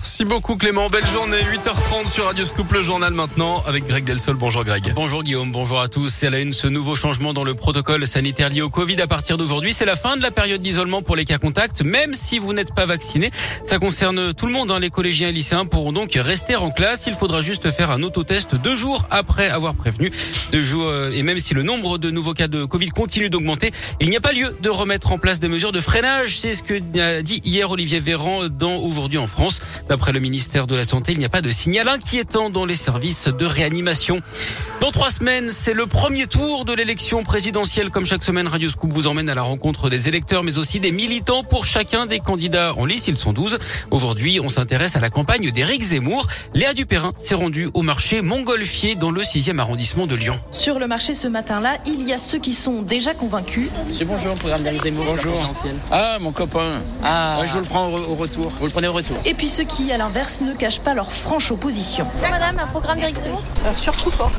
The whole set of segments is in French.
Merci beaucoup Clément. Belle journée. 8h30 sur Radio Scoop, le journal maintenant avec Greg Delsol. Bonjour Greg. Bonjour Guillaume, bonjour à tous. C'est la une ce nouveau changement dans le protocole sanitaire lié au Covid à partir d'aujourd'hui. C'est la fin de la période d'isolement pour les cas contacts, même si vous n'êtes pas vacciné. Ça concerne tout le monde. Hein. Les collégiens et lycéens pourront donc rester en classe. Il faudra juste faire un autotest deux jours après avoir prévenu. Deux jours, euh, et même si le nombre de nouveaux cas de Covid continue d'augmenter, il n'y a pas lieu de remettre en place des mesures de freinage. C'est ce que a dit hier Olivier Véran dans Aujourd'hui en France. D'après le ministère de la Santé, il n'y a pas de signal inquiétant dans les services de réanimation. Dans trois semaines, c'est le premier tour de l'élection présidentielle. Comme chaque semaine, Radio Scoop vous emmène à la rencontre des électeurs, mais aussi des militants pour chacun des candidats en lice. Ils sont 12. Aujourd'hui, on s'intéresse à la campagne d'Éric Zemmour. Léa Dupérin s'est rendue au marché Montgolfier dans le 6e arrondissement de Lyon. Sur le marché ce matin-là, il y a ceux qui sont déjà convaincus. C'est bonjour, programme d'Éric Zemmour. Bonjour. Ah, mon copain. Ah. je vous le prends au retour. Vous le prenez au retour. Et puis ceux qui, à l'inverse, ne cachent pas leur franche opposition. Madame, un programme d'Éric Zemmour? Surtout pas.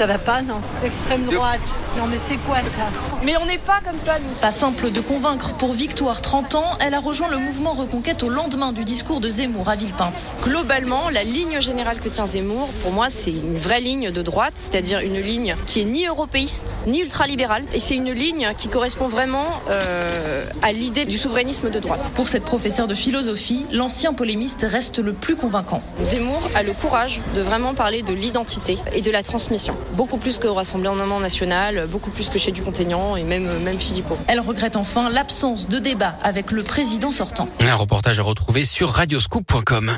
Ça va pas, non Extrême droite. Non, mais c'est quoi ça Mais on n'est pas comme ça, nous. Pas simple de convaincre pour Victoire 30 ans. Elle a rejoint le mouvement Reconquête au lendemain du discours de Zemmour à Villepinte. Globalement, la ligne générale que tient Zemmour, pour moi, c'est une vraie ligne de droite, c'est-à-dire une ligne qui est ni européiste, ni ultralibérale. Et c'est une ligne qui correspond vraiment euh, à l'idée du souverainisme de droite. Pour cette professeure de philosophie, l'ancien polémiste reste le plus convaincant. Zemmour a le courage de vraiment parler de l'identité et de la transmission beaucoup plus qu'au Rassemblement national, beaucoup plus que chez Dupont-Aignan et même, même Philippot. Elle regrette enfin l'absence de débat avec le président sortant. Un reportage à retrouver sur radioscoop.com.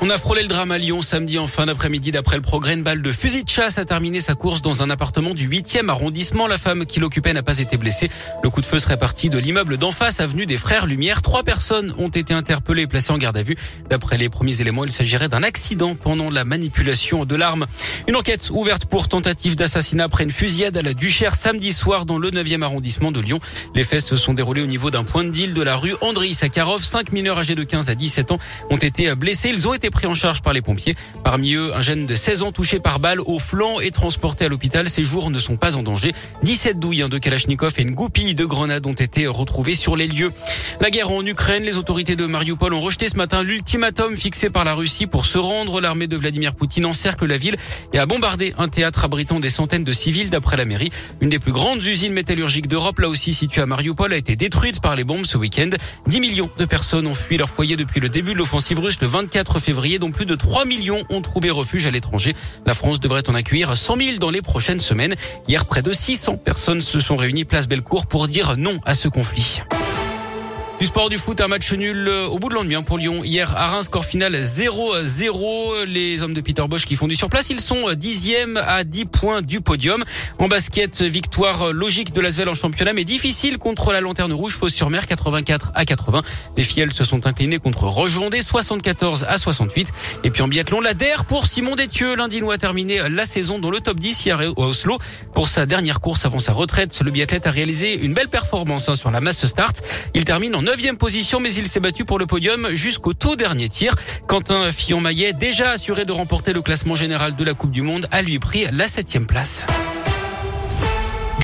On a frôlé le drame à Lyon samedi en fin d'après-midi. D'après le progrès, une balle de fusil de chasse a terminé sa course dans un appartement du 8e arrondissement. La femme qui l'occupait n'a pas été blessée. Le coup de feu serait parti de l'immeuble d'en face, avenue des Frères Lumière. Trois personnes ont été interpellées et placées en garde à vue. D'après les premiers éléments, il s'agirait d'un accident pendant la manipulation de l'arme. Une enquête ouverte pour tentative d'assassinat après une fusillade à la Duchère samedi soir dans le 9e arrondissement de Lyon. Les faits se sont déroulés au niveau d'un point de deal de la rue André Sakharov. Cinq mineurs âgés de 15 à 17 ans ont été blessés. Pris en charge par les pompiers. Parmi eux, un jeune de 16 ans touché par balle au flanc et transporté à l'hôpital. Ses jours ne sont pas en danger. 17 douilles de Kalachnikov et une goupille de grenades ont été retrouvées sur les lieux. La guerre en Ukraine, les autorités de Mariupol ont rejeté ce matin l'ultimatum fixé par la Russie pour se rendre. L'armée de Vladimir Poutine encercle la ville et a bombardé un théâtre abritant des centaines de civils d'après la mairie. Une des plus grandes usines métallurgiques d'Europe, là aussi située à Mariupol, a été détruite par les bombes ce week-end. 10 millions de personnes ont fui leur foyer depuis le début de l'offensive russe le 24 février, dont plus de 3 millions ont trouvé refuge à l'étranger. La France devrait en accueillir 100 000 dans les prochaines semaines. Hier, près de 600 personnes se sont réunies place Bellecour pour dire non à ce conflit. Du sport du foot, un match nul euh, au bout de l'ennui hein, pour Lyon. Hier à Reims, score final 0-0. Les hommes de Peter Bosch qui font du surplace, ils sont dixième à 10 points du podium. En basket, victoire logique de l'Asvel en championnat, mais difficile contre la Lanterne Rouge, fausse sur mer 84 à 80. Les Fiels se sont inclinés contre Roche-Vendée 74 à 68. Et puis en biathlon, la DER pour Simon Détieux. L'Indinois a terminé la saison dans le top 10 hier à Oslo. Pour sa dernière course avant sa retraite, le biathlète a réalisé une belle performance hein, sur la masse start. Il termine en neuvième position, mais il s'est battu pour le podium jusqu'au tout dernier tir. Quentin Fillon-Maillet, déjà assuré de remporter le classement général de la Coupe du Monde, a lui pris la septième place.